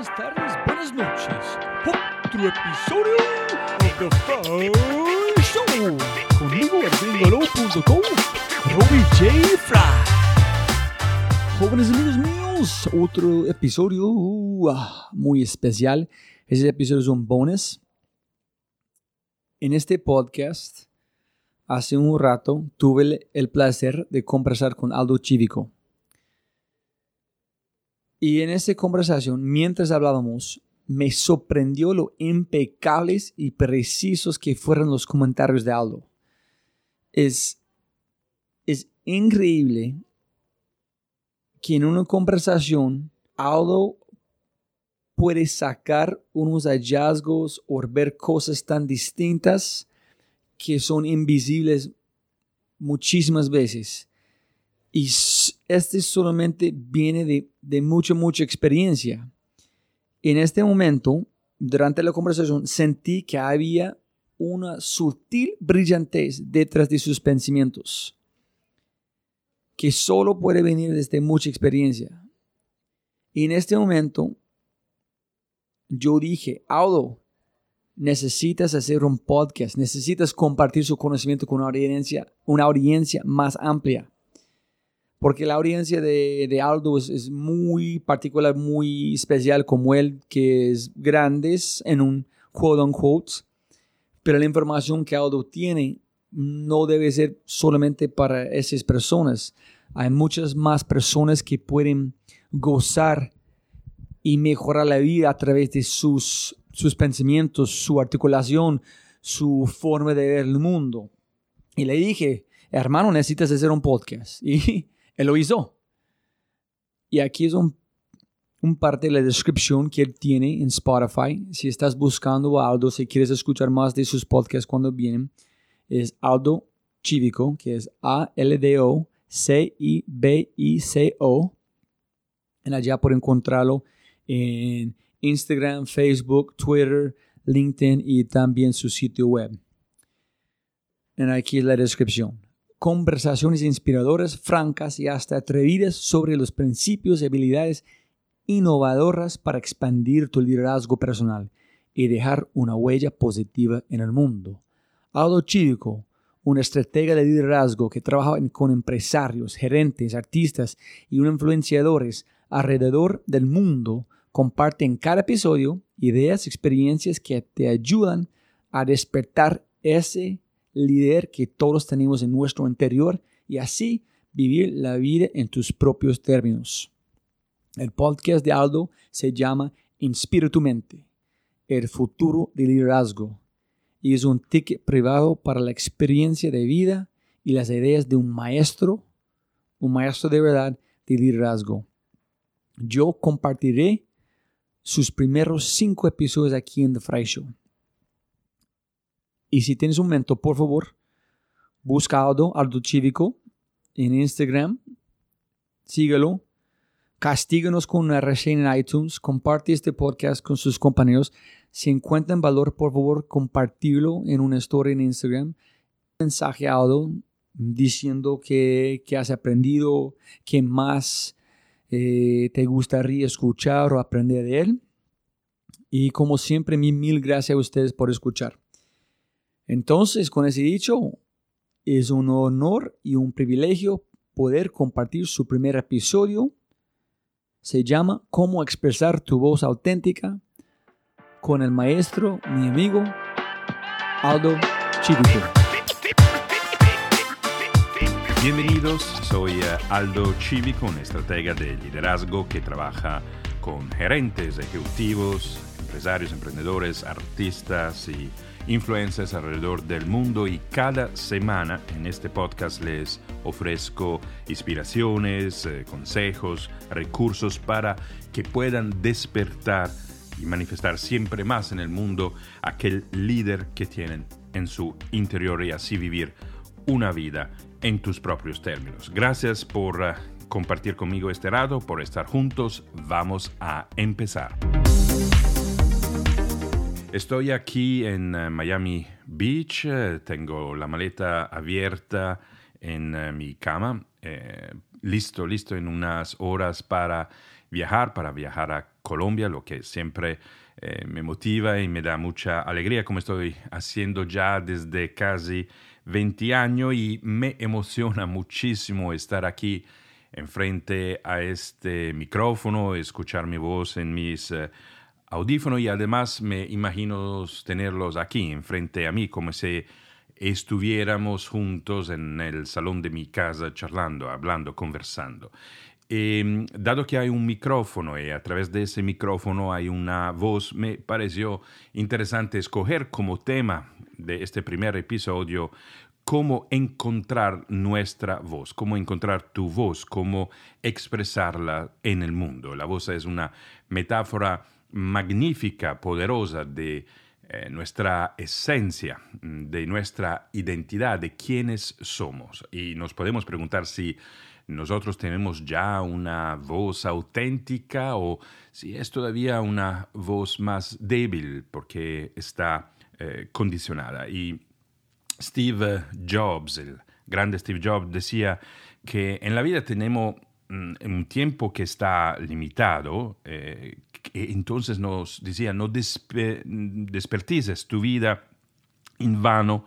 buenas tardes, buenas noches. Otro episodio of The Fry Show. Conmigo en gringolo.com, Robbie J. Fry. Jóvenes amigos míos, otro episodio uh, muy especial. Ese episodio es un bonus. En este podcast, hace un rato, tuve el placer de conversar con Aldo Chivico. Y en esa conversación, mientras hablábamos, me sorprendió lo impecables y precisos que fueron los comentarios de Aldo. Es, es increíble que en una conversación Aldo puede sacar unos hallazgos o ver cosas tan distintas que son invisibles muchísimas veces. Y este solamente viene de, de mucha, mucha experiencia. En este momento, durante la conversación, sentí que había una sutil brillantez detrás de sus pensamientos, que solo puede venir desde mucha experiencia. Y en este momento, yo dije, Aldo, necesitas hacer un podcast, necesitas compartir su conocimiento con una audiencia, una audiencia más amplia porque la audiencia de, de Aldo es, muy particular, muy especial, como él, que es grande en un quote unquote, pero la información que Aldo tiene no debe ser solamente para esas personas. Hay muchas más personas que pueden gozar y mejorar la vida a través de sus, sus pensamientos, su articulación, su forma de ver el mundo. Y le dije, hermano, necesitas hacer un podcast. Y él lo hizo. Y aquí es un, parte de la descripción que él tiene en Spotify. Si estás buscando a Aldo, si quieres escuchar más de sus podcasts cuando vienen, es Aldo Chivico, que es A-L-D-O C-I-B-I-C-O. En allá por encontrarlo en Instagram, Facebook, Twitter, LinkedIn y también su sitio web. En aquí es la descripción conversaciones inspiradoras, francas y hasta atrevidas sobre los principios y habilidades innovadoras para expandir tu liderazgo personal y dejar una huella positiva en el mundo. Aldo Chivico, un estratega de liderazgo que trabaja con empresarios, gerentes, artistas y influenciadores alrededor del mundo, comparte en cada episodio ideas y experiencias que te ayudan a despertar ese líder que todos tenemos en nuestro interior y así vivir la vida en tus propios términos. El podcast de Aldo se llama Inspira tu mente, el futuro del liderazgo, y es un ticket privado para la experiencia de vida y las ideas de un maestro, un maestro de verdad de liderazgo. Yo compartiré sus primeros cinco episodios aquí en The Fry. Y si tienes un momento, por favor, busca Aldo, Aldo Cívico en Instagram, síguelo, castíganos con una reseña en iTunes, comparte este podcast con sus compañeros. Si encuentran valor, por favor, compartirlo en una story en Instagram. Mensaje a Aldo diciendo que, que has aprendido, que más eh, te gustaría escuchar o aprender de él. Y como siempre, mil, gracias a ustedes por escuchar. Entonces, con ese dicho, es un honor y un privilegio poder compartir su primer episodio. Se llama Cómo expresar tu voz auténtica con el maestro, mi amigo Aldo Chivico. Bienvenidos, soy Aldo Chivico, un estratega de liderazgo que trabaja con gerentes, ejecutivos, empresarios, emprendedores, artistas y influencers alrededor del mundo y cada semana en este podcast les ofrezco inspiraciones, eh, consejos, recursos para que puedan despertar y manifestar siempre más en el mundo aquel líder que tienen en su interior y así vivir una vida en tus propios términos. Gracias por eh, compartir conmigo este rato, por estar juntos. Vamos a empezar. Estoy aquí en eh, Miami Beach, eh, tengo la maleta abierta en eh, mi cama, listo, listo en unas horas para viajar, para viajar a Colombia, lo que siempre me motiva y me da mucha alegría, como estoy haciendo ya desde casi 20 años y me emociona muchísimo estar aquí enfrente a este micrófono, escuchar mi voz en mis audífonos y además me imagino tenerlos aquí enfrente a mí como si estuviéramos juntos en el salón de mi casa charlando, hablando, conversando. Em, dado que hay un micrófono y a través de ese micrófono hay una voz, me pareció interesante escoger como tema de este primer episodio cómo encontrar nuestra voz, cómo encontrar tu voz, cómo expresarla en el mundo. La voz es una metáfora magnífica, poderosa de eh, nuestra esencia, de nuestra identidad, de quiénes somos. Y nos podemos preguntar si nosotros tenemos ya una voz auténtica o si es todavía una voz más débil porque está eh, condicionada. Y Steve Jobs, el grande Steve Jobs, decía que en la vida tenemos mm, un tiempo que está limitado, eh, entonces nos decía, no despertices tu vida en vano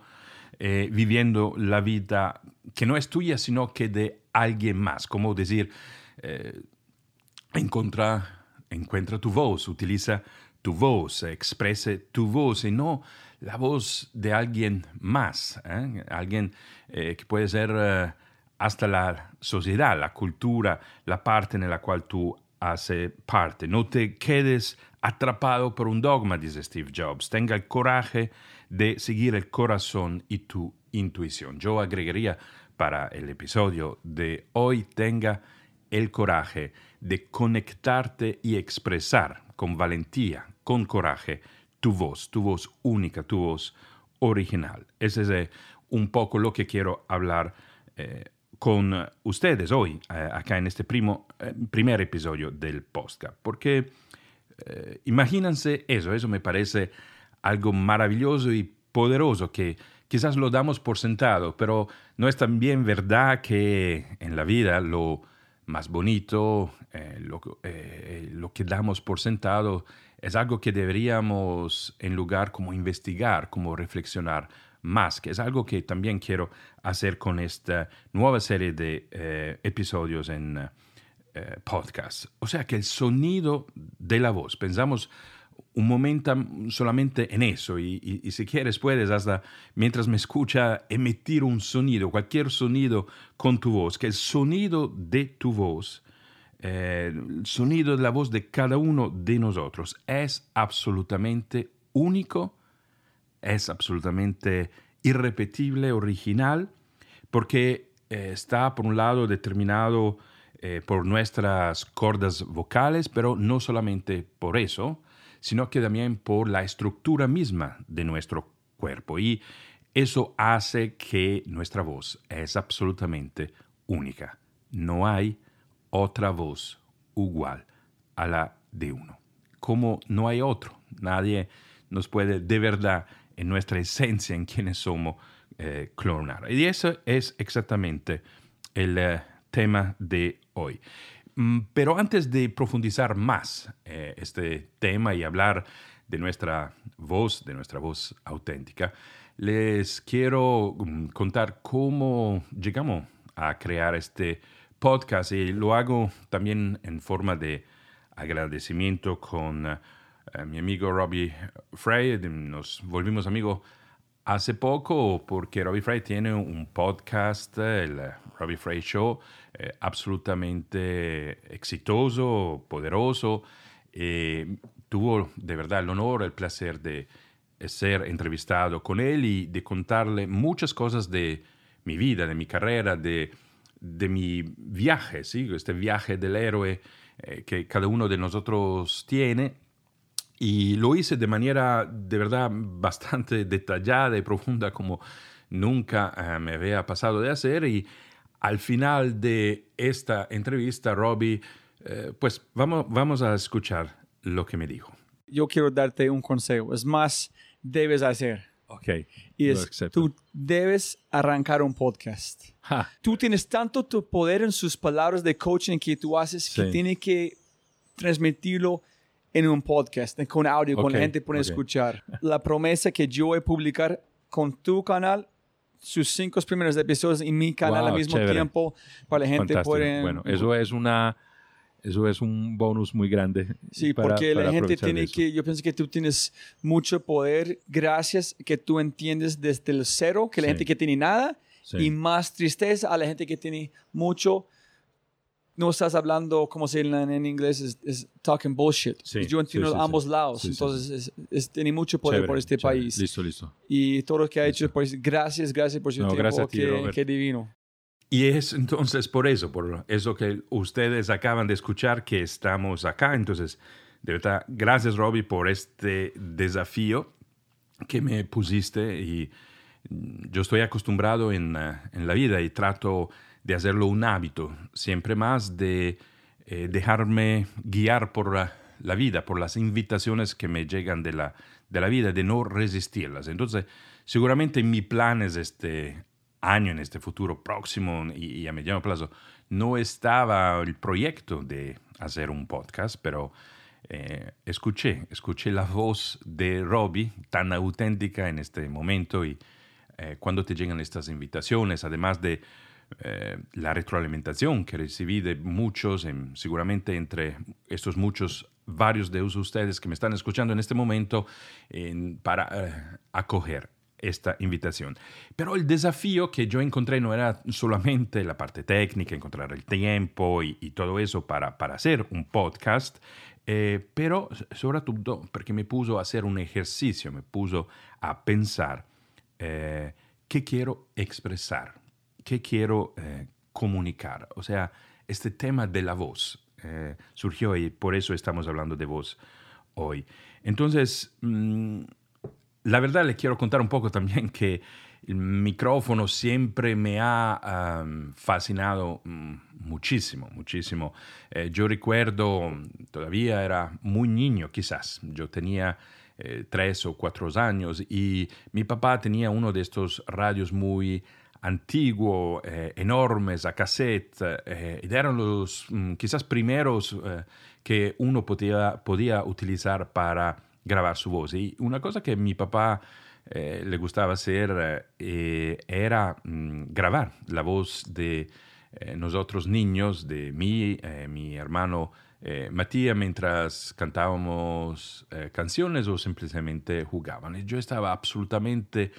eh, viviendo la vida que no es tuya, sino que de alguien más. Como decir, eh, encuentra, tu voz, utiliza tu voz, exprese tu voz y no la voz de alguien más, ¿eh? alguien eh, que puede ser hasta la sociedad, la cultura, la parte en la cual tú haces parte. No te quedes atrapado por un dogma, dice Steve Jobs. Tenga el coraje de seguir el corazón y tu intuición. Yo agregaría para el episodio de hoy, tenga el coraje de conectarte y expresar con valentía, con coraje, tu voz, tu voz única, tu voz original. Ese es eh, un poco lo que quiero hablar eh, con ustedes hoy, eh, acá en este primo, primer episodio del podcast, porque imagínense eso, eso me parece algo maravilloso y poderoso que quizás lo damos por sentado, pero no es también verdad que en la vida lo más bonito, eh, eh, lo, que damos por sentado, es algo que deberíamos en lugar como investigar, como reflexionar más, que es algo que también quiero hacer con esta nueva serie de eh, episodios en podcast. O sea que el sonido de la voz, pensamos un momento solamente en eso y, si quieres puedes hasta mientras me escucha emitir un sonido, cualquier sonido con tu voz, que el sonido de tu voz, eh, el sonido de la voz de cada uno de nosotros es absolutamente único, es absolutamente irrepetible, original, porque eh, está por un lado determinado eh, por nuestras cordas vocales, pero no solamente por eso, sino que también por la estructura misma de nuestro cuerpo. Y eso hace que nuestra voz es absolutamente única. No hay otra voz igual a la de uno. Como no hay otro, nadie nos puede de verdad en nuestra esencia, en quienes somos, eh, clonar. Y eso es exactamente el eh, tema de hoy. Mm, pero antes de profundizar más eh, este tema y hablar de nuestra voz, de nuestra voz auténtica, les quiero mm, contar cómo llegamos a crear este podcast y lo hago también en forma de agradecimiento con eh, mi amigo Robbie Frey. Nos volvimos amigos hace poco porque Robbie Frey tiene un podcast, el Robbie Frey Show, eh, absolutamente exitoso, poderoso. Eh, tuvo de verdad el honor, el placer de ser entrevistado con él y de contarle muchas cosas de mi vida, de mi carrera, de, de mi viaje, ¿sí? este viaje del héroe que cada uno de nosotros tiene. Y lo hice de manera de verdad bastante detallada y profunda como nunca me había pasado de hacer y al final de esta entrevista, Robbie, eh, pues vamos, vamos a escuchar lo que me dijo. Yo quiero darte un consejo. Es más, debes hacer. Ok. Y es, tú debes arrancar un podcast. Tú tienes tanto tu poder en sus palabras de coaching que tú haces que tiene que transmitirlo en un podcast, con audio, con la gente puede ok. escuchar. La promesa que yo voy a publicar con tu canal sus cinco primeros episodios en mi canal Wow, al mismo chévere. tiempo para la gente puede Bueno, eso es una eso es un bonus muy grande. Sí, para- porque la para gente aprovechar tiene eso. que, yo pienso que tú tienes mucho poder gracias que tú entiendes desde el cero, que la Sí. gente que tiene nada, Sí. y más tristeza a la gente que tiene mucho. No estás hablando, como se dice en, en inglés, es, es talking bullshit. Sí, yo entiendo sí, sí, ambos lados, entonces Es, es- tiene mucho poder Chévere, por este chévere. país. Listo, listo. Y todo lo que ha Listo. hecho, pues gracias, gracias por su No, tiempo, gracias a ti, divino. Y es entonces por eso, por eso que ustedes acaban de escuchar que estamos acá. Entonces, de verdad, gracias Robbie por este desafío que me pusiste y yo estoy acostumbrado en, eh, en la vida y trato de hacerlo un hábito, siempre más de eh, dejarme guiar por la, vida, por las invitaciones que me llegan de la, de la vida, de no resistirlas. Entonces, seguramente mi plan es este año, en este futuro próximo y, y a mediano plazo, no estaba el proyecto de hacer un podcast, pero eh, escuché, escuché la voz de Robbie tan auténtica en este momento y eh, cuando te llegan estas invitaciones, además de eh, la retroalimentación que recibí de muchos, em, seguramente entre estos muchos, varios de ustedes que me están escuchando en este momento, en- para eh, acoger esta invitación. Pero el desafío que yo encontré no era solamente la parte técnica, encontrar el tiempo y, y todo eso para, para hacer un podcast, eh, pero sobre todo porque me puso a hacer un ejercicio, me puso a pensar eh, qué quiero expresar, qué quiero eh, comunicar. O sea, este tema de la voz eh, surgió y por eso estamos hablando de voz hoy. Entonces, mm, la verdad le quiero contar un poco también que el micrófono siempre me ha am, fascinado mm, muchísimo, muchísimo. Eh, yo recuerdo, todavía era muy niño quizás, yo tenía eh, tres o cuatro años y mi papá tenía uno de estos radios muy antiguo, eh, enormes, a cassette, eh, y eran los mm, quizás primeros eh, que uno podía, podía utilizar para grabar su voz. Y una cosa que mi papá eh, le gustaba hacer era mm, grabar la voz de nosotros niños, de mí, mi hermano Matías, mientras cantábamos canciones o simplemente jugaban. Y yo estaba absolutamente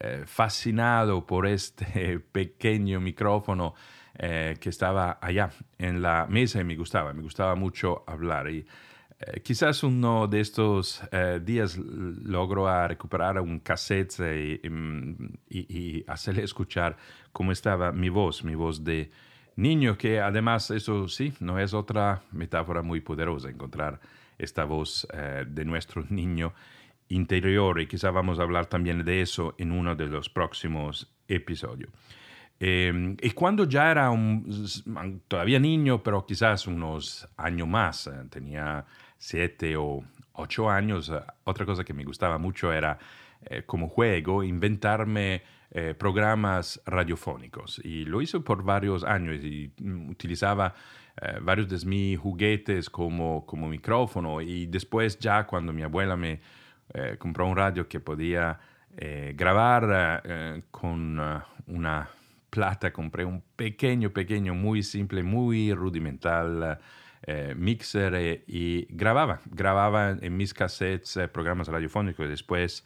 eh, fascinado por este pequeño micrófono eh, que estaba allá en la mesa y me gustaba, me gustaba mucho hablar. Y eh, quizás uno de estos días logro a recuperar un cassette y, y- hacerle escuchar cómo estaba mi voz, mi voz de niño, que además eso sí, no es otra metáfora muy poderosa, encontrar esta voz de nuestro niño interior y quizá vamos a hablar también de eso en uno de los próximos episodios. Eh, y cuando ya era todavía niño, pero quizás unos años más, eh, tenía siete o ocho años, eh, otra cosa que me gustaba mucho era eh, como juego inventarme eh, programas radiofónicos. Y lo hice por varios años y mm, utilizaba varios de mis juguetes como, como micrófono. Y después ya cuando mi abuela me eh, compró un radio que podía eh, grabar eh, con eh, una plata, compré un pequeño, pequeño, muy simple, muy rudimental eh, mixer eh, y grababa, grababa en mis cassettes eh, programas radiofónicos. Después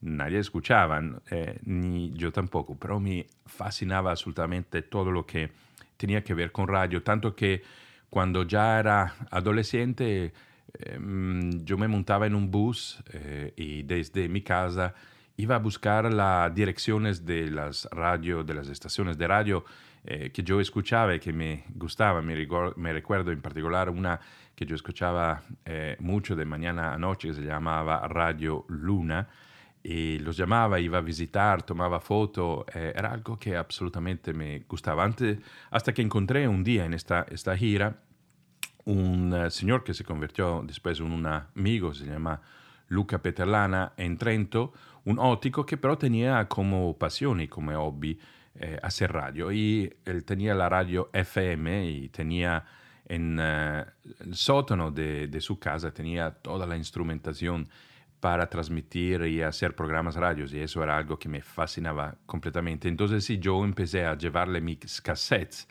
nadie escuchaba, eh, ni yo tampoco, pero me fascinaba absolutamente todo lo que tenía que ver con radio, tanto que cuando ya era adolescente eh, yo me montaba en un bus eh, y desde mi casa iba a buscar las direcciones de las radio, de las estaciones de radio eh, que yo escuchaba y que me gustaba. Me, me recuerdo en particular una que yo escuchaba eh, mucho de mañana a noche, que se llamaba Radio Luna, y los llamaba, iba a visitar, tomaba foto, eh, era algo que absolutamente me gustaba. Antes, hasta que encontré un día en esta, esta gira un eh, señor que se convirtió después en un amigo, se llama Luca Peterlana, en Trento, un óptico que pero tenía como pasión y como hobby eh, hacer radio. Y él tenía la radio FM y tenía en el sótano de, de, casa tenía toda la instrumentación para transmitir y hacer programas radios y eso era algo que me fascinaba completamente. Entonces sí, yo empecé a llevarle mis cassettes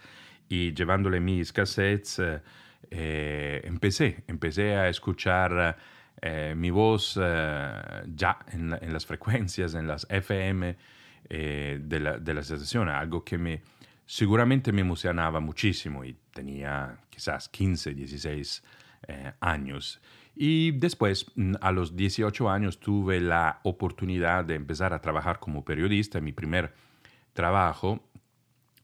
y llevándole mis cassettes eh, eh, empecé, empecé a escuchar eh, mi voz ya en, en, las frecuencias, en las FM de la, de la estación, algo que me seguramente me emocionaba muchísimo y tenía quizás 15, 16 años. Y después, mm, a los 18 años, tuve la oportunidad de empezar a trabajar como periodista. Mi primer trabajo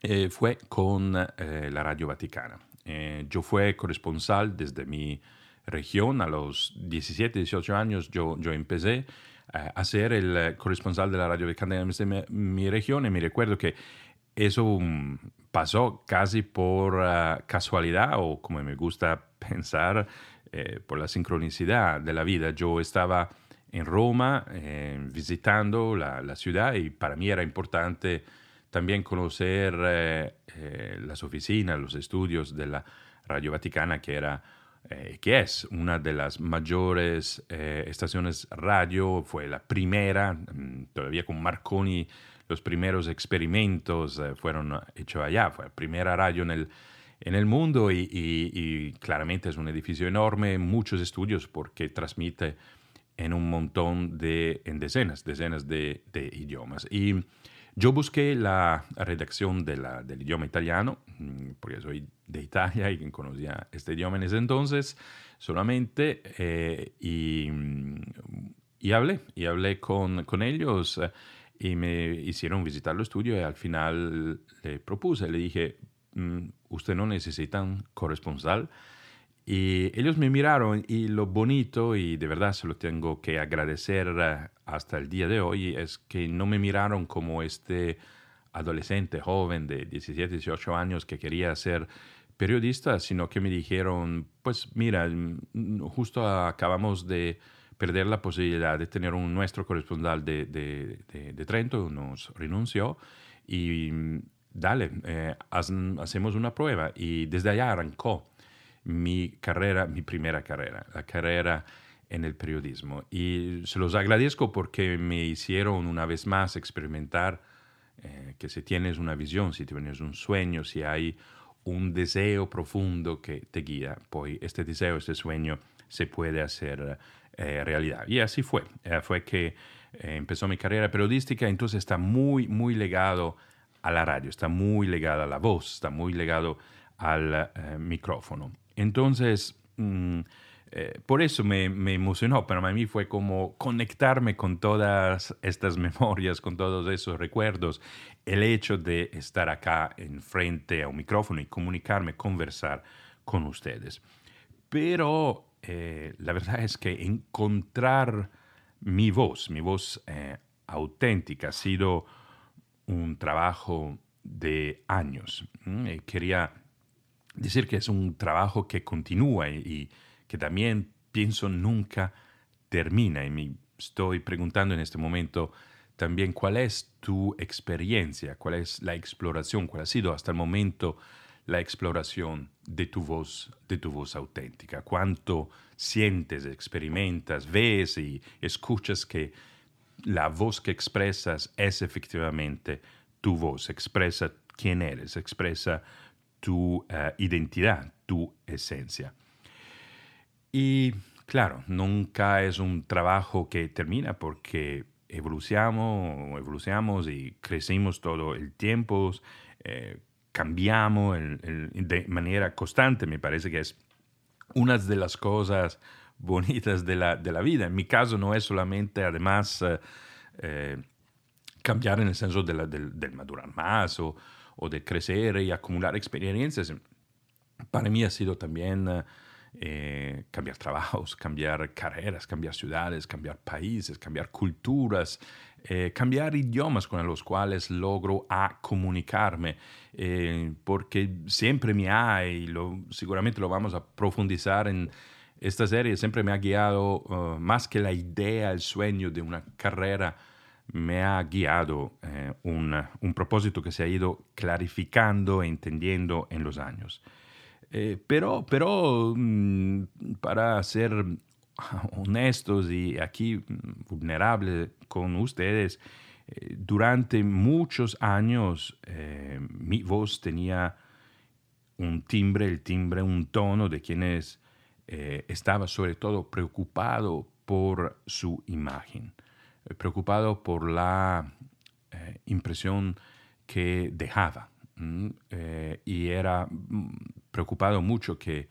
eh, fue con eh, la Radio Vaticana. Eh, yo fui corresponsal desde mi región. A los 17, 18 años yo, yo empecé a ser el corresponsal de la Radio Vaticana en mi, mi región y me recuerdo que eso mm, pasó casi por ah, casualidad o como me gusta pensar, eh, por la sincronicidad de la vida. Yo estaba en Roma eh, visitando la, ciudad y para mí era importante también conocer eh, las oficinas, los estudios de la Radio Vaticana, que, era, que es una de las mayores estaciones radio, fue la primera, mm, todavía con Marconi, los primeros experimentos fueron hechos allá, fue la primera radio en el en el mundo y, claramente es un edificio enorme, muchos estudios porque transmite en un montón de, en decenas, decenas de, idiomas. Y yo busqué la redacción del idioma italiano, mm, porque soy de Italia y conocía este idioma en ese entonces solamente, eh, y, y, hablé, hablé con, con ellos eh, y me hicieron visitar el estudio y al final le propuse, le dije, Mm, usted no necesita un corresponsal. Y ellos me miraron y lo bonito, y de verdad se lo tengo que agradecer hasta el día de hoy, es que no me miraron como este adolescente joven de 17, 18 años que quería ser periodista, sino que me dijeron, pues mira, mm, justo acabamos de perder la posibilidad de tener un nuestro corresponsal de, Trento, nos renunció y mm, dale, eh, hacemos una prueba. Y desde allá arrancó mi carrera, mi primera carrera, la carrera en el periodismo. Y se los agradezco porque me hicieron una vez más experimentar eh, que si tienes una visión, si tienes un sueño, si hay un deseo profundo que te guía, pues este deseo, este sueño se puede hacer eh, realidad. Y así fue. fue que empezó mi carrera periodística, entonces está muy, muy legado a la radio, está muy ligada a la voz, está muy ligado al eh, micrófono. Entonces, mm, eh, por eso me, me, emocionó, para mí fue como conectarme con todas estas memorias, con todos esos recuerdos, el hecho de estar acá enfrente a un micrófono y comunicarme, conversar con ustedes. Pero eh, la verdad es que encontrar mi voz, mi voz auténtica, ha sido un trabajo de años. quería decir que es un trabajo que continúa y, que también pienso nunca termina. Y me estoy preguntando en este momento también cuál es tu experiencia, cuál es la exploración, cuál ha sido hasta el momento la exploración de tu voz, de tu voz auténtica. Cuánto sientes, experimentas, ves y escuchas que la voz que expresas es efectivamente tu voz, expresa quién eres, expresa tu eh, identidad, tu esencia. Y claro, nunca es un trabajo que termina porque evolucionamos, evolucionamos y crecimos todo el tiempo, eh, cambiamos de manera constante, me parece que es una de las cosas bonitas de la, de la vida. En mi caso no es solamente, además, eh, eh, cambiar en el senso de del, madurar más o, o, de crecer y acumular experiencias. Para mí ha sido también eh, cambiar trabajos, cambiar carreras, cambiar ciudades, cambiar países, cambiar culturas, cambiar idiomas con los cuales logro a comunicarme, porque siempre me hay, lo, seguramente lo vamos a profundizar en esta serie siempre me ha guiado, uh, más que la idea, el sueño de una carrera, me ha guiado eh, un, propósito que se ha ido clarificando e entendiendo en los años. Eh, pero, pero mm, para ser honestos y aquí mm, vulnerables con ustedes, eh, durante muchos años eh, mi voz tenía un timbre, el timbre, un tono de quienes estaba sobre todo preocupado por su imagen, preocupado por la impresión que dejaba. Y era mm, preocupado mucho que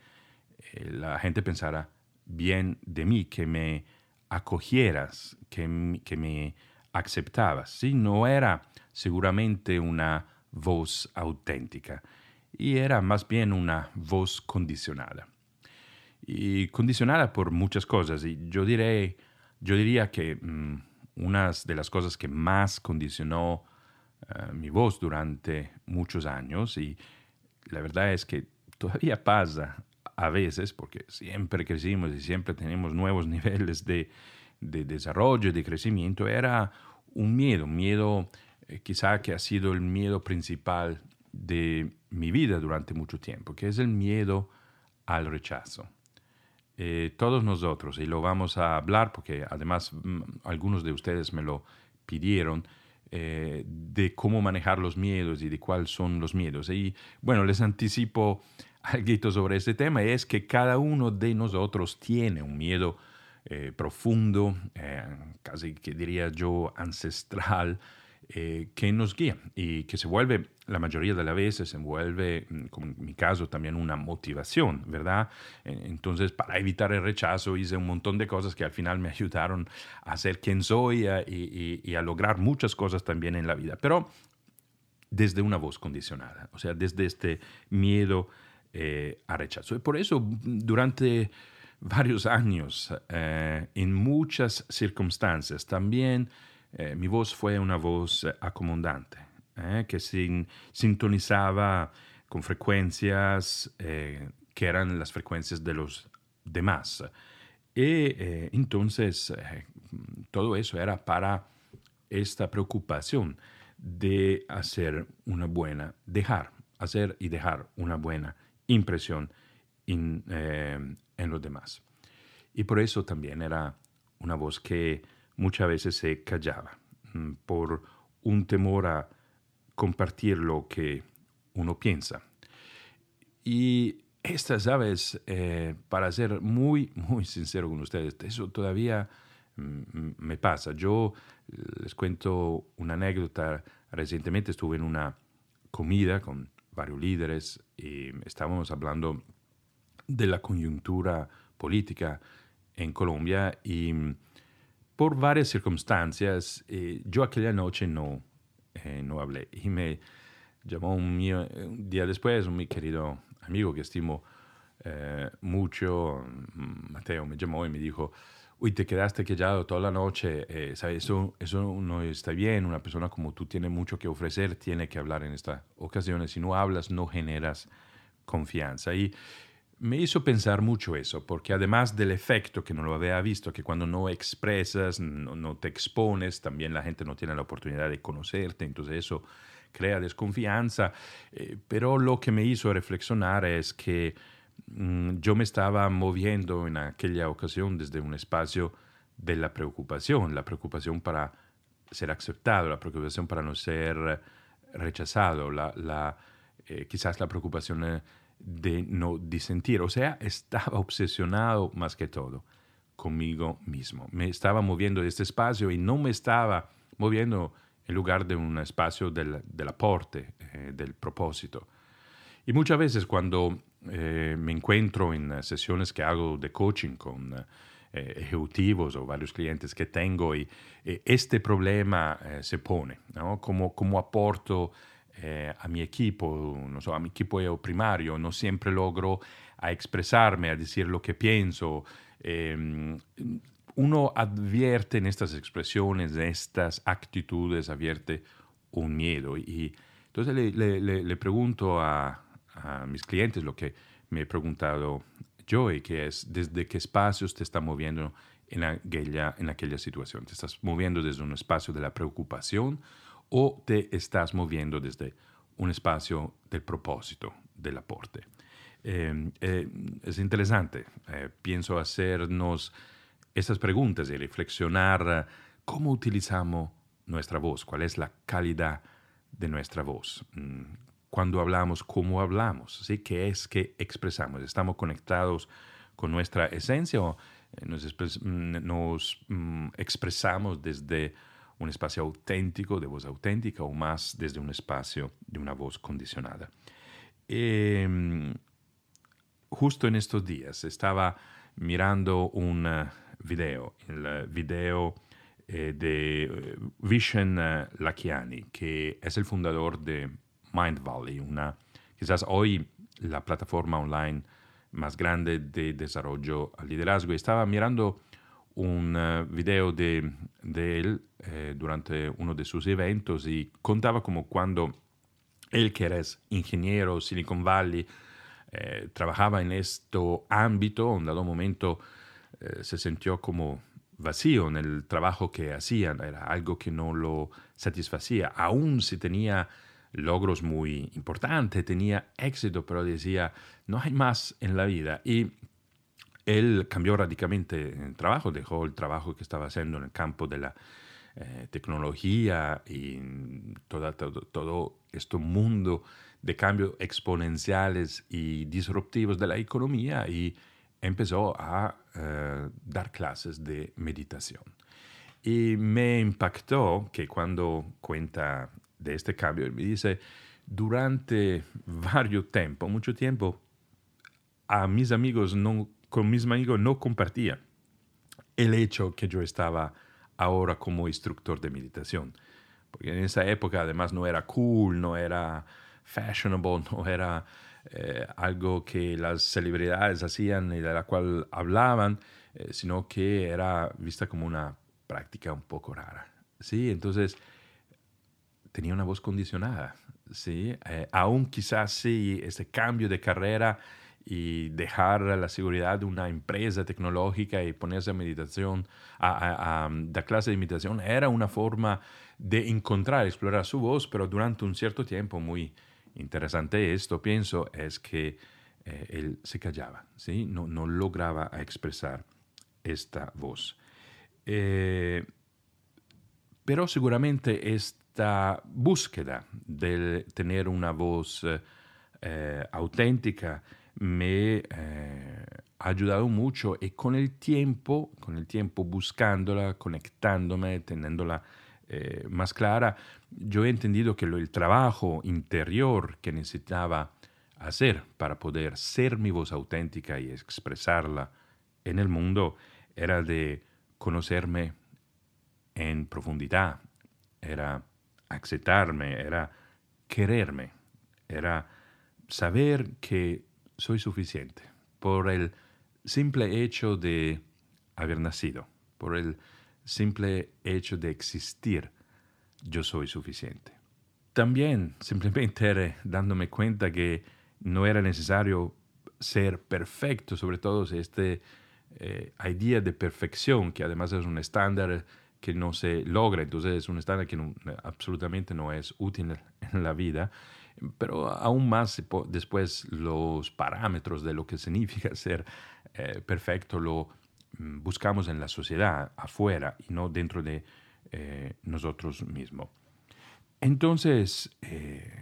eh, la gente pensara bien de mí, que me acogieras, que, que me aceptabas. ¿sí? No era seguramente una voz auténtica y era más bien una voz condicionada. Y condicionada por muchas cosas. Y yo, diré, yo diría que mm, una de las cosas que más condicionó eh, mi voz durante muchos años, y la verdad es que todavía pasa a veces, porque siempre crecimos y siempre tenemos nuevos niveles de, de desarrollo de crecimiento, era un miedo, un miedo eh, quizá que ha sido el miedo principal de mi vida durante mucho tiempo, que es el miedo al rechazo. Eh, todos nosotros, y lo vamos a hablar porque además mm, algunos de ustedes me lo pidieron, eh, de cómo manejar los miedos y de cuáles son los miedos. Y bueno, les anticipo algo sobre este tema, es que cada uno de nosotros tiene un miedo eh, profundo, eh, casi que diría yo ancestral, eh, que nos guía y que se vuelve, la mayoría de las veces, se vuelve, mm, como en mi caso, también una motivación, ¿verdad? Entonces, para evitar el rechazo, hice un montón de cosas que al final me ayudaron a ser quien soy y, y a lograr muchas cosas también en la vida, pero desde una voz condicionada, o sea, desde este miedo eh, a rechazo. Y por eso, durante varios años, eh, en muchas circunstancias, también eh, mi voz fue una voz acomodante, que sin, sintonizaba con frecuencias que eran las frecuencias de los demás. Y entonces todo eso era para esta preocupación de hacer una buena, dejar, hacer y dejar una buena impresión eh, en los demás. Y por eso también era una voz que muchas veces se callaba mm, por un temor a compartir lo que uno piensa. Y estas aves, eh, para ser muy, muy sincero con ustedes, eso todavía mm, me pasa. Yo les cuento una anécdota. Recientemente estuve en una comida con varios líderes y estábamos hablando de la coyuntura política en Colombia y por varias circunstancias eh, yo aquella noche no, eh, no hablé y me llamó un, día después un mi querido amigo que estimo eh, mucho, Mateo, me llamó y me dijo, uy, te quedaste callado toda la noche. Eso, eso no está bien, una persona como tú tiene mucho que ofrecer, tiene que hablar en estas ocasiones, si no hablas no generas confianza. Y me hizo pensar mucho eso, porque además del efecto que no lo había visto, que cuando no expresas, no, no te expones, también la gente no tiene la oportunidad de conocerte, entonces eso crea desconfianza, eh, pero lo que me hizo reflexionar es que Mm, yo me estaba moviendo en aquella ocasión desde un espacio de la preocupación, la preocupación para ser aceptado, la preocupación para no ser rechazado, la, eh, quizás la preocupación eh, de no disentir. O sea, estaba obsesionado más que todo conmigo mismo. Me estaba moviendo de este espacio y no me estaba moviendo en lugar de un espacio del, aporte, eh, del propósito. Y muchas veces cuando eh, me encuentro en eh, sesiones que hago de coaching con eh, ejecutivos o varios clientes que tengo y este problema se pone, ¿no? Como, como aporto a mi equipo, no so, a mi equipo primario, no siempre logro a expresarme, a decir lo que pienso. Em, uno advierte en estas expresiones, en estas actitudes, advierte un miedo. Y entonces le, le, le pregunto a, a mis clientes lo que me he preguntado yo y que es desde qué espacios te estás moviendo en aquella, en aquella situación. ¿Te estás moviendo desde un espacio de la preocupación o te estás moviendo desde un espacio del propósito, del aporte? es interesante. pienso hacernos estas preguntas y reflexionar cómo utilizamos nuestra voz, cuál es la calidad de nuestra voz. Mm, cuando hablamos, cómo hablamos, ¿sí? ¿Qué es que expresamos? ¿Estamos conectados con nuestra esencia o eh, mm, nos, mm, expresamos desde un espacio auténtico, de voz auténtica, o más desde un espacio de una voz condicionada? Em, justo en estos días estaba mirando un eh, video, el video eh, de eh, Vishen eh, Lakiani, que es el fundador de Mind Valley, una, quizás hoy la plataforma online más grande de desarrollo al liderazgo. Estaba mirando un video de, él durante uno de sus eventos y contaba como cuando él, que era ingeniero Silicon Valley, trabajaba en este ámbito, en dado momento se sintió como vacío en el trabajo que hacían, era algo que no lo satisfacía, aún si tenía logros muy importantes, tenía éxito, pero decía, no hay más en la vida. Y él cambió radicalmente el trabajo, dejó el trabajo que estaba haciendo en el campo de la eh, tecnología y todo, este mundo de cambios exponenciales y disruptivos de la economía y empezó a eh, dar clases de meditación. Y me impactó que cuando cuenta de este cambio, me dice, durante varios tiempo, mucho tiempo, a mis amigos no, con mis amigos no compartía el hecho que yo estaba ahora como instructor de meditación. Porque en esa época además no era cool, no era fashionable, no era eh, algo que las celebridades hacían y de la cual hablaban, eh, sino que era vista como una práctica un poco rara. ¿sí? Entonces, tenía una voz condicionada. ¿sí? Eh, aún quizás sí, este cambio de carrera y dejar la seguridad de una empresa tecnológica y ponerse a meditación, a, a, dar clase de meditación, era una forma de encontrar, explorar su voz, pero durante un cierto tiempo muy, interesante esto, pienso, es que eh, él se callaba, ¿sí? no, no lograba expresar esta voz. Eh, pero seguramente esta búsqueda de tener una voz eh, auténtica me ha ayudado mucho. Y con el tiempo, con el tiempo buscándola, conectándome, teniéndola eh, más clara, yo he entendido que el trabajo interior que necesitaba hacer para poder ser mi voz auténtica y expresarla en el mundo era de conocerme en profundidad, era aceptarme, era quererme, era saber que soy suficiente por el simple hecho de haber nacido, por el simple hecho de existir, yo soy suficiente. También simplemente dándome cuenta que no era necesario ser perfecto, sobre todo si este eh, idea de perfección, que además es un estándar que no se logra, entonces es un estándar que absolutamente no es útil en la vida, pero aún más después los parámetros de lo que significa ser eh, perfecto lo Mm, buscamos en la sociedad, afuera y no dentro de eh, nosotros mismos. Entonces, eh,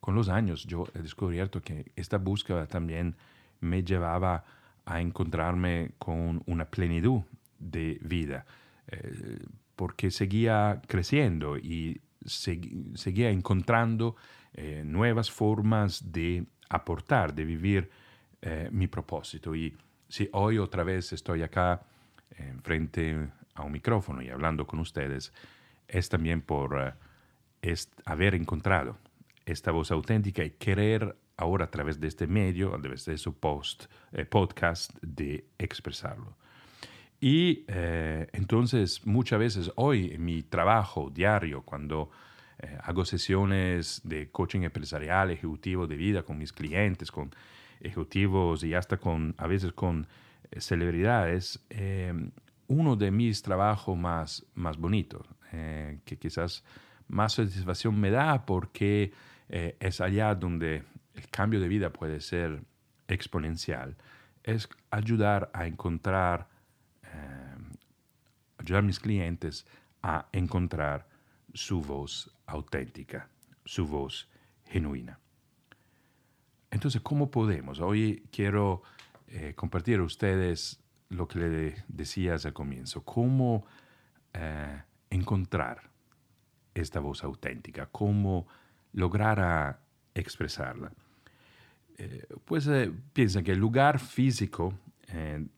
con los años yo he descubierto que esta búsqueda también me llevaba a encontrarme con una plenitud de vida, porque seguía creciendo y seguía encontrando nuevas formas de aportar, de vivir mi propósito. Y si hoy otra vez estoy acá frente a un micrófono y hablando con ustedes, es también por eh, haber encontrado esta voz auténtica y querer ahora a través de este medio, a través de su post, eh, podcast, de expresarlo. Y eh, entonces muchas veces hoy en mi trabajo diario, cuando hago sesiones de coaching empresarial, ejecutivo de vida con mis clientes, con ejecutivos y hasta con, a veces con eh, celebridades, eh, uno de mis trabajos más, más bonitos, eh, que quizás más satisfacción me da porque es allá donde el cambio de vida puede ser exponencial, es ayudar a encontrar, eh, ayudar a mis clientes a encontrar su voz auténtica, su voz genuina. Entonces, ¿cómo podemos? Hoy quiero eh, compartir a ustedes lo que le decía al comienzo, cómo eh, encontrar esta voz auténtica, cómo lograr expresarla. Eh, pues piensa que el lugar físico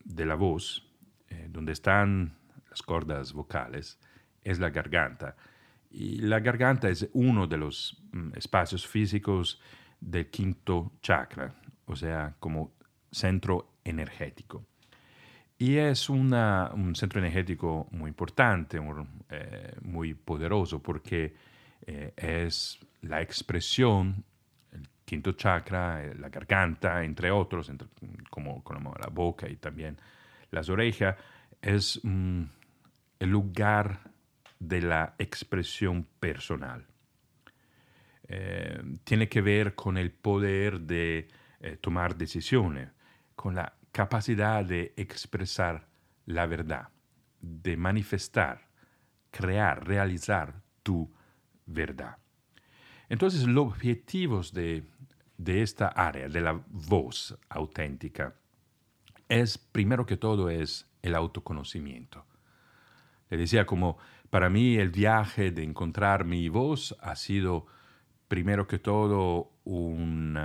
de la voz, donde están las cuerdas vocales, es la garganta. Y la garganta es uno de los mm, espacios físicos del quinto chakra, o sea, como centro energético. Y es un centro energético muy importante, eh, muy poderoso, porque eh, es la expresión, el quinto chakra, eh, la garganta, entre otros, como, la boca y también las orejas, es mm, el lugar de la expresión personal. tiene que ver con el poder de tomar decisiones, con la capacidad de expresar la verdad, de manifestar, crear, realizar tu verdad. Entonces, los objetivos de, esta área, de la voz auténtica, es, primero que todo, es el autoconocimiento. Le decía como, para mí el viaje de encontrar mi voz ha sido, primero que todo, un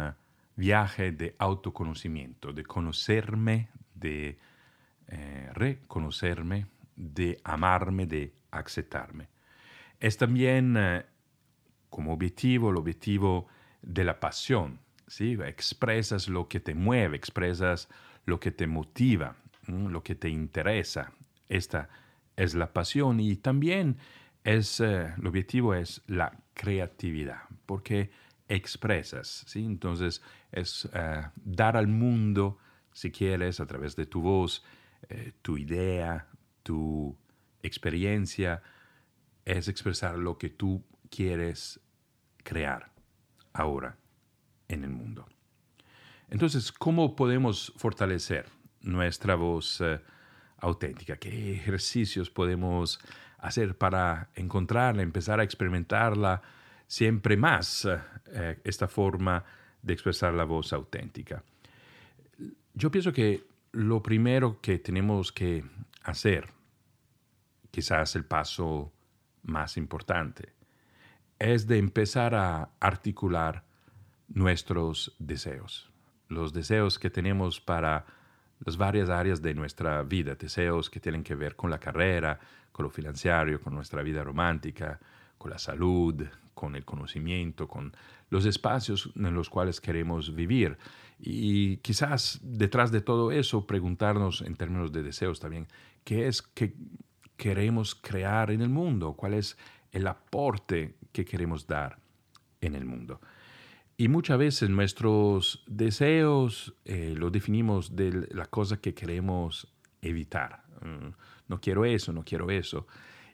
viaje de autoconocimiento, de conocerme, de eh, reconocerme, de amarme, de aceptarme. Es también eh, como objetivo el objetivo de la pasión. Expresas lo que te mueve, expresas lo que te motiva, lo que te interesa. Esta es la pasión y también es, eh, el objetivo es la creatividad, porque expresas. ¿sí? Entonces, es eh, dar al mundo, si quieres, a través de tu voz, eh, tu idea, tu experiencia, es expresar lo que tú quieres crear ahora en el mundo. Entonces, ¿cómo podemos fortalecer nuestra voz eh, auténtica? ¿Qué ejercicios podemos hacer para encontrarla, empezar a experimentarla siempre más, esta forma de expresar la voz auténtica. Yo pienso que lo primero que tenemos que hacer, quizás el paso más importante, es de empezar a articular nuestros deseos, los deseos que tenemos para las varias áreas de nuestra vida, deseos que tienen que ver con la carrera, con lo financiero, con nuestra vida romántica, con la salud, con el conocimiento, con los espacios en los cuales queremos vivir. Y quizás detrás de todo eso preguntarnos en términos de deseos también, ¿qué es que queremos crear en el mundo? ¿Cuál es el aporte que queremos dar en el mundo? Y muchas veces nuestros deseos eh, lo definimos de la cosa que queremos evitar. Mm, no quiero eso, no quiero eso.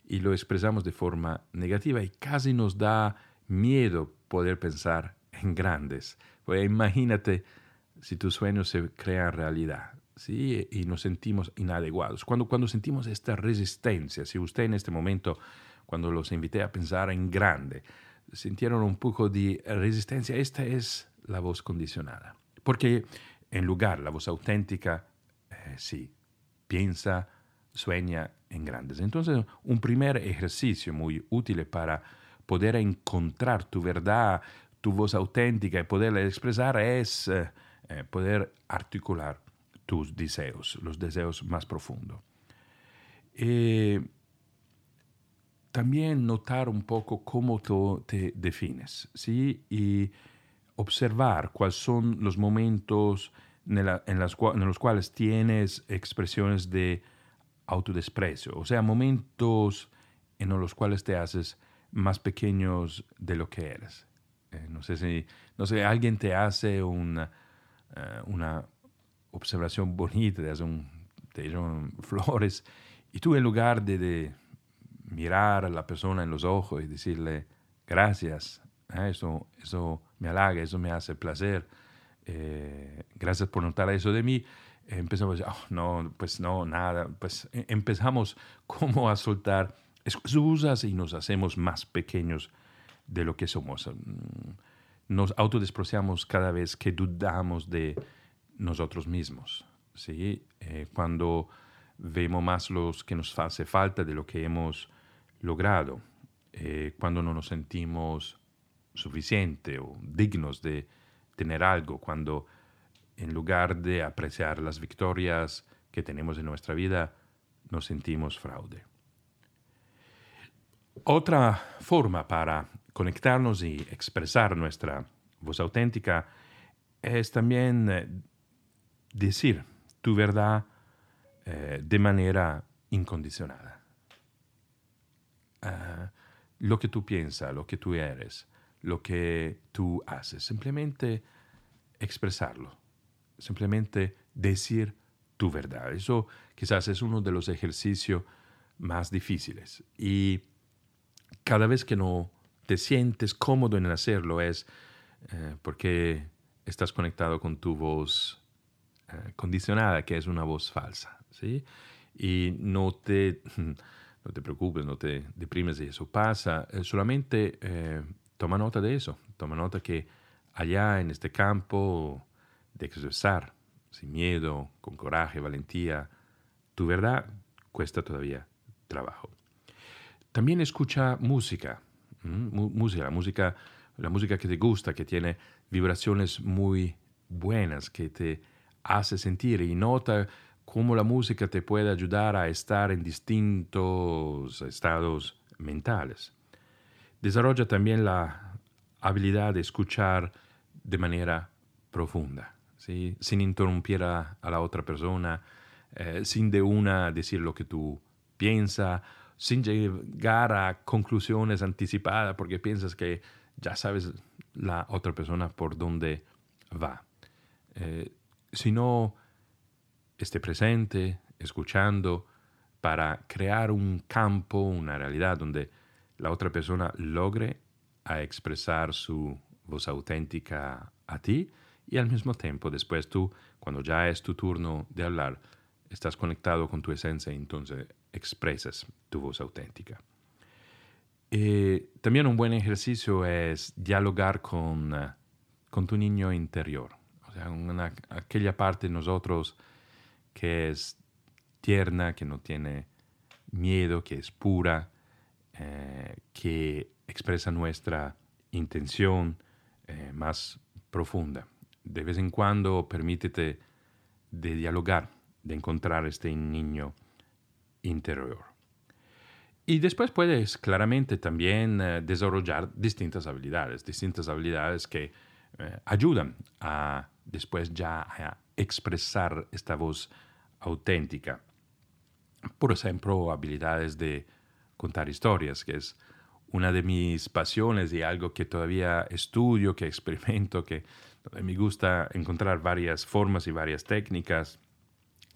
Y lo expresamos de forma negativa y casi nos da miedo poder pensar en grandes. Pues imagínate si tus sueños se crean realidad. ¿sí? Y nos sentimos inadecuados. Cuando, cuando sentimos esta resistencia, si usted en este momento, cuando los invité a pensar en grande, sintieron un poco de resistencia, esta es la voz condicionada. Porque en lugar, la voz auténtica, eh, sí, piensa, sueña en grandes. Entonces, un primer ejercicio muy útil para poder encontrar tu verdad, tu voz auténtica y poderla expresar es eh, eh, poder articular tus deseos, los deseos más profundos. Eh, también notar un poco cómo tú te defines, ¿sí? Y observar cuáles son los momentos en, en, los cuales tienes expresiones de autodesprecio, o sea, momentos en los cuales te haces más pequeños de lo que eres. Eh, no sé si, no sé, alguien te hace una, eh, una observación bonita, te hace un, te flores, y tú en lugar de, de, mirar a la persona en los ojos y decirle gracias, ¿eh? eso, eso me halaga, eso me hace placer. Eh, gracias por notar eso de mí. Empezamos oh, no, pues no, nada. Pues e, empezamos como a soltar excusas y nos hacemos más pequeños de lo que somos. Mm, nos autodespreciamos cada vez que dudamos de nosotros mismos. ¿sí? Eh, cuando vemos más los que nos hace falta de lo que hemos logrado, eh, cuando no nos sentimos suficientes o dignos de tener algo, cuando en lugar de apreciar las victorias que tenemos en nuestra vida, nos sentimos fraude. Otra forma para conectarnos y expresar nuestra voz auténtica es también eh, decir tu verdad eh, de manera incondicionada. Ah, lo que tú piensas, lo que tú eres, lo que tú haces, simplemente expresarlo, simplemente decir tu verdad. Eso quizás es uno de los ejercicios más difíciles. Y cada vez que no te sientes cómodo en hacerlo es eh, porque estás conectado con tu voz eh, condicionada, que es una voz falsa. ¿sí? Y no te, no te preocupes, no te deprimes si eso. Pasa, eh, solamente eh, toma nota de eso, toma nota que allá en este campo de expresar sin miedo, con coraje, valentía, tu verdad cuesta todavía trabajo. También escucha música, música, la música, la música que te gusta, que tiene vibraciones muy buenas, que te hace sentir y nota cómo la música te puede ayudar a estar en distintos estados mentales. Desarrolla también la habilidad de escuchar de manera profunda, sin interrumpir a, la otra persona, eh, sin de una decir lo que tú piensas, sin llegar a conclusiones anticipadas porque piensas que ya sabes la otra persona por dónde va. Eh, sino esté presente, escuchando, para crear un campo, una realidad donde la otra persona logre a expresar su voz auténtica a ti y al mismo tiempo después tú, cuando ya es tu turno de hablar, estás conectado con tu esencia y entonces expresas tu voz auténtica. Eh, también un buen ejercicio es dialogar con, eh, con tu niño interior aquella parte de nosotros que es tierna, que no tiene miedo, que es pura, eh, que expresa nuestra intención eh, más profunda. De vez en cuando permítete de dialogar, de encontrar este niño interior. Y después puedes claramente también eh, desarrollar distintas habilidades, distintas habilidades que ayudan a después ya a expresar esta voz auténtica. Por ejemplo, habilidades de contar historias, que es una de mis pasiones y algo que todavía estudio, que experimento, que me gusta encontrar varias formas y varias técnicas.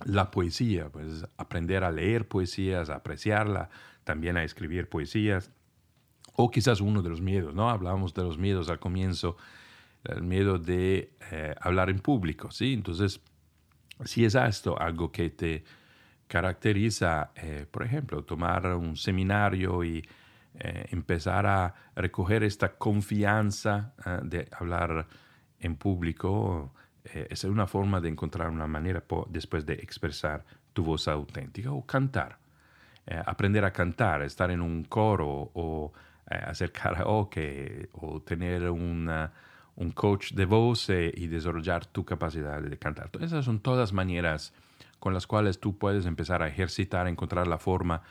La poesía, pues aprender a leer poesías, a apreciarla, también a escribir poesías. O quizás uno de los miedos, ¿no? Hablábamos de los miedos al comienzo el miedo de eh, hablar en público, ¿sí? Entonces, si es esto algo que te caracteriza, eh, por ejemplo, tomar un seminario y eh, empezar a recoger esta confianza de hablar en público, es una forma de encontrar una manera después de expresar tu voz auténtica o cantar. aprender a cantar, estar en un coro o hacer karaoke o tener una un coach de voz y desarrollar tu capacidad de cantar. Esas son todas maneras con las cuales tú puedes empezar a ejercitar, a encontrar la forma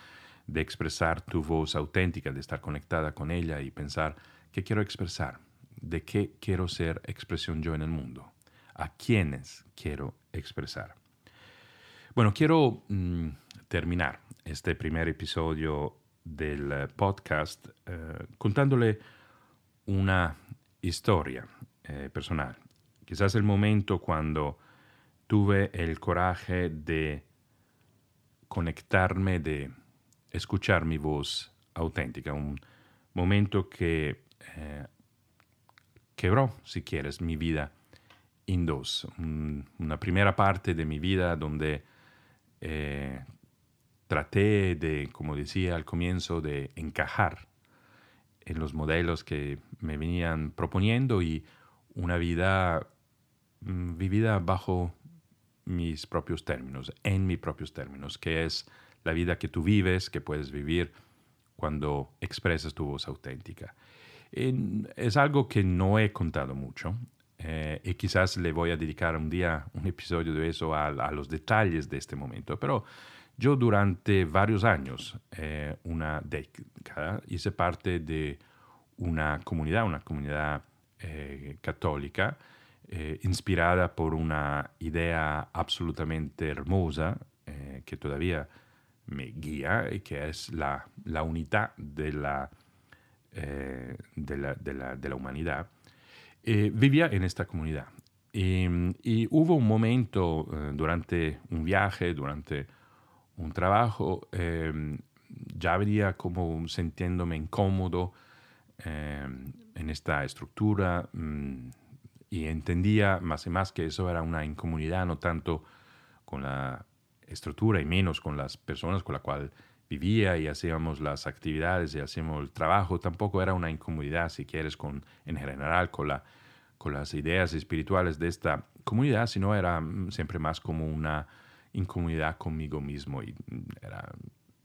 de expresar tu voz auténtica, de estar conectada con ella y pensar qué quiero expresar, de qué quiero ser expresión yo en el mundo, a quiénes quiero expresar. Bueno, quiero mm, terminar este primer episodio del eh, podcast eh, contándole una historia eh, personal. Quizás el momento cuando tuve el coraje de conectarme, de escuchar mi voz auténtica, un momento que eh, quebró, si quieres, mi vida en dos. una primera parte de mi vida donde eh, traté de, como decía al comienzo, de encajar en los modelos que me venían proponiendo y una vida mm, vivida bajo mis propios términos, en mis propios términos, que es la vida que tú vives, que puedes vivir cuando expresas tu voz auténtica. es algo que no he contado mucho eh, y quizás le voy a dedicar un día un episodio de eso a, los detalles de este momento, pero yo durante varios años, eh, una década, hice parte de una comunidad, una comunidad eh, católica, inspirada por una idea absolutamente hermosa que todavía me guía y que es la, la unidad de la, eh, de, la, de, la, de, la, humanidad, eh, vivía en esta comunidad. Y, y hubo un momento eh, durante un viaje, durante un trabajo, ya venía como sintiéndome incómodo en esta estructura mm, y entendía más y más que eso era una incomodidad, no tanto con la estructura y menos con las personas con las cuales vivía y hacíamos las actividades y hacíamos el trabajo, tampoco era una incomodidad, si quieres, con, en general con, con las ideas espirituales de esta comunidad, sino era mm, siempre más como una incomodidad conmigo mismo y mm, era,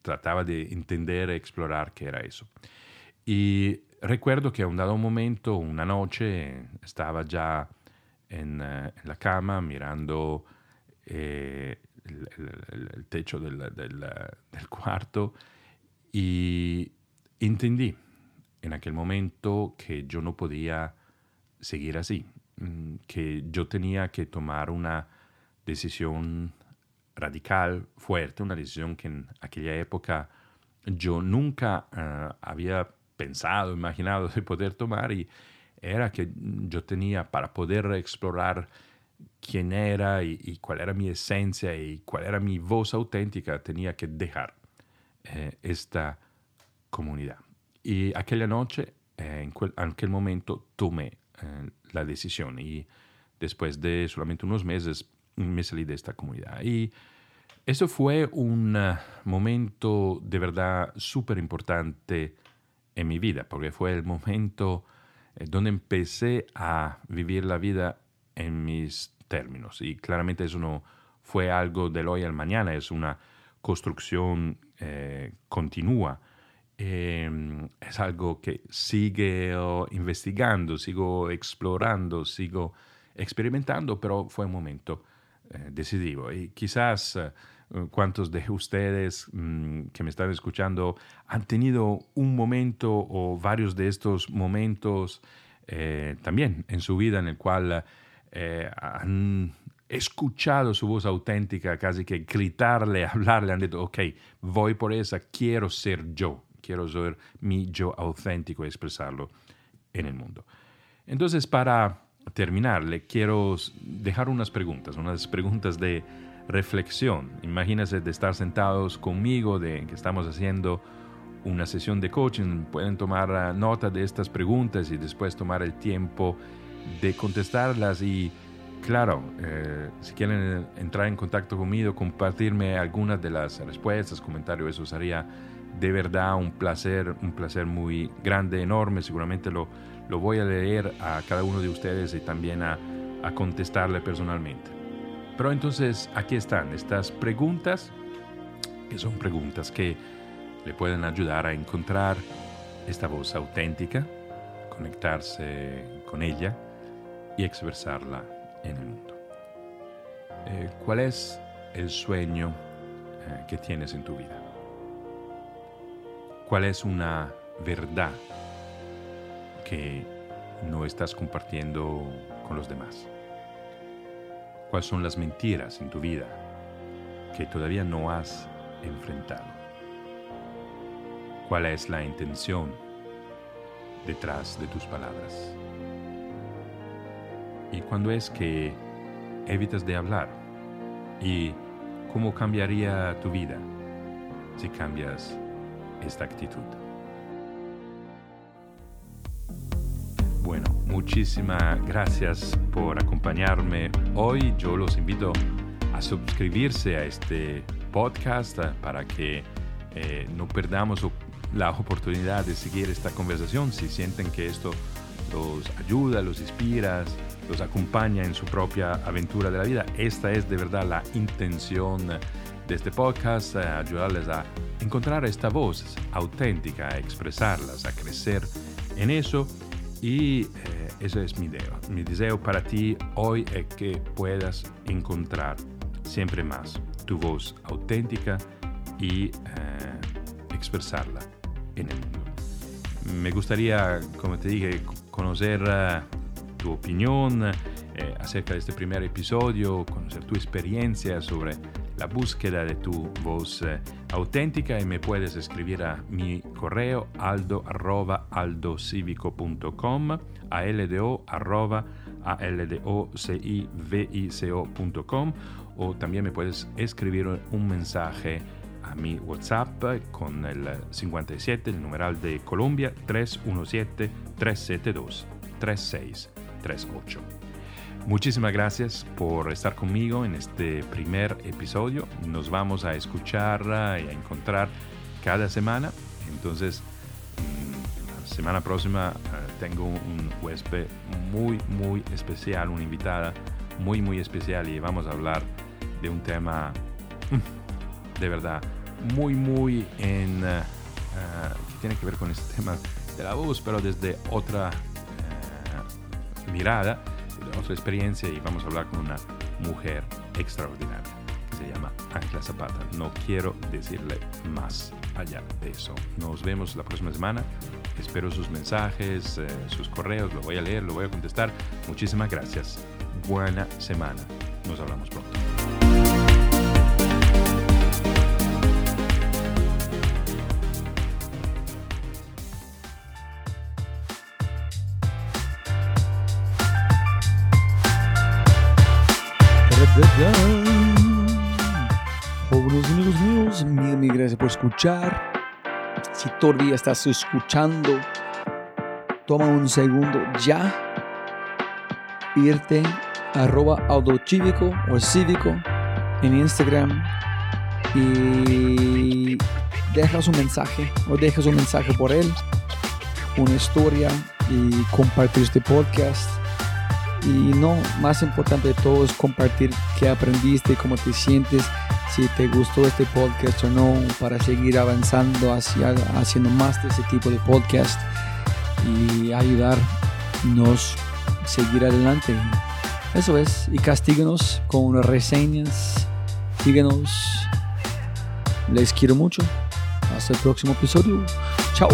trataba de e explorar qué era eso. Y recuerdo que a un dado momento, una noche, estaba en, eh, en la cama mirando eh, el, techo del, cuarto y entendí en aquel momento que yo no podía seguir así, mm, que yo tenía que tomar una decisión radical, fuerte, una decisión que en aquella época yo nunca eh, había pensado, imaginado de poder tomar y era que yo tenía para poder explorar quién era y, cuál era mi esencia y cuál era mi voz auténtica, tenía que dejar eh, esta comunidad. Y aquella noche, eh, en, aquel momento, tomé la decisión y después de solamente unos meses me salí de esta comunidad. Y eso fue un momento de verdad súper importante en mi vida, porque fue el momento donde empecé a vivir la vida en mis términos. Y claramente eso no fue algo del hoy al mañana, es una construcción eh, continua. Em, es algo que sigue investigando, sigo explorando, sigo experimentando, pero fue un momento eh, decisivo. Y quizás eh, cuántos de ustedes mm, que me están escuchando han tenido un momento o varios de estos momentos también en su vida en el cual eh, han escuchado su voz auténtica, casi que gritarle, hablarle, han dicho, ok, voy por esa, quiero ser yo, quiero ser mi yo auténtico y expresarlo en el mundo. Entonces, para terminar, le quiero dejar unas preguntas, unas preguntas de reflexión. Imagínense de estar sentados conmigo, de que estamos haciendo una sesión de coaching, pueden tomar ah, nota de estas preguntas y después tomar el tiempo de contestarlas y claro, eh, si quieren entrar en contacto conmigo, compartirme algunas de las respuestas, comentarios, eso sería de verdad un placer, un placer muy grande, enorme. Seguramente lo, lo voy a leer a cada uno de ustedes y también a, contestarle personalmente. Pero entonces aquí están estas preguntas, que son preguntas que le pueden ayudar a encontrar esta voz auténtica, conectarse con ella y expresarla en el mundo. Eh, ¿Cuál es el sueño eh, que tienes en tu vida? ¿Cuál es una verdad que no estás compartiendo con los demás? ¿Cuáles son las mentiras en tu vida que todavía no has enfrentado? ¿Cuál es la intención detrás de tus palabras? y cuándo es que evitas de hablar y cómo cambiaría tu vida si cambias esta actitud. Bueno, muchísimas gracias por acompañarme hoy. Yo los invito a suscribirse a este podcast para que eh, no perdamos la oportunidad de seguir esta conversación. Si sienten que esto los ayuda, los inspira, los acompaña en su propia aventura de la vida, esta es de verdad la intención de este podcast, eh, ayudarles a encontrar esta voz auténtica, a expresarlas, a crecer en eso. Y eh, ese es mi deseo. Mi deseo para ti hoy es que puedas encontrar siempre más tu voz auténtica y eh, expresarla en el mundo. Me gustaría, como te dije, conocer uh, tu opinión eh, acerca de este primer episodio, conocer tu experiencia sobre la búsqueda de tu voz eh, auténtica y me puedes escribir a mi correo aldo arroba aldocivico.com aldo arroba o también me puedes escribir un mensaje a mi WhatsApp con el 57, el numeral de Colombia 317-372-3638. Muchísimas gracias por estar conmigo en este primer episodio. Nos vamos a escuchar y a encontrar cada semana. Entonces, mm, la semana próxima eh, tengo un huésped muy, muy especial, una invitada muy, muy especial y vamos a hablar de un tema mm, de verdad muy, muy en... Uh, que tiene que ver con este tema de la voz, pero desde otra mirada, otra experiencia y vamos a hablar con una mujer extraordinaria que se llama Ángela Zapata. No quiero decirle más allá de eso. Nos vemos la próxima semana. Espero sus mensajes, eh, sus correos, lo voy a leer, lo voy a contestar. Muchísimas gracias. Buena semana. Nos hablamos pronto. Escuchar. Si todavía estás escuchando, toma un segundo ya. Irte a arroba autocívico o cívico en Instagram y dejas un mensaje o dejas un mensaje por él, una historia y compartir este podcast y no, más importante de todo es compartir qué aprendiste, cómo te sientes, si te gustó este podcast o no, para seguir avanzando hacia haciendo más de ese tipo de podcast y ayudarnos a seguir adelante. Eso es, y castíguenos con reseñas, síguenos. Les quiero mucho. Hasta el próximo episodio. Chao.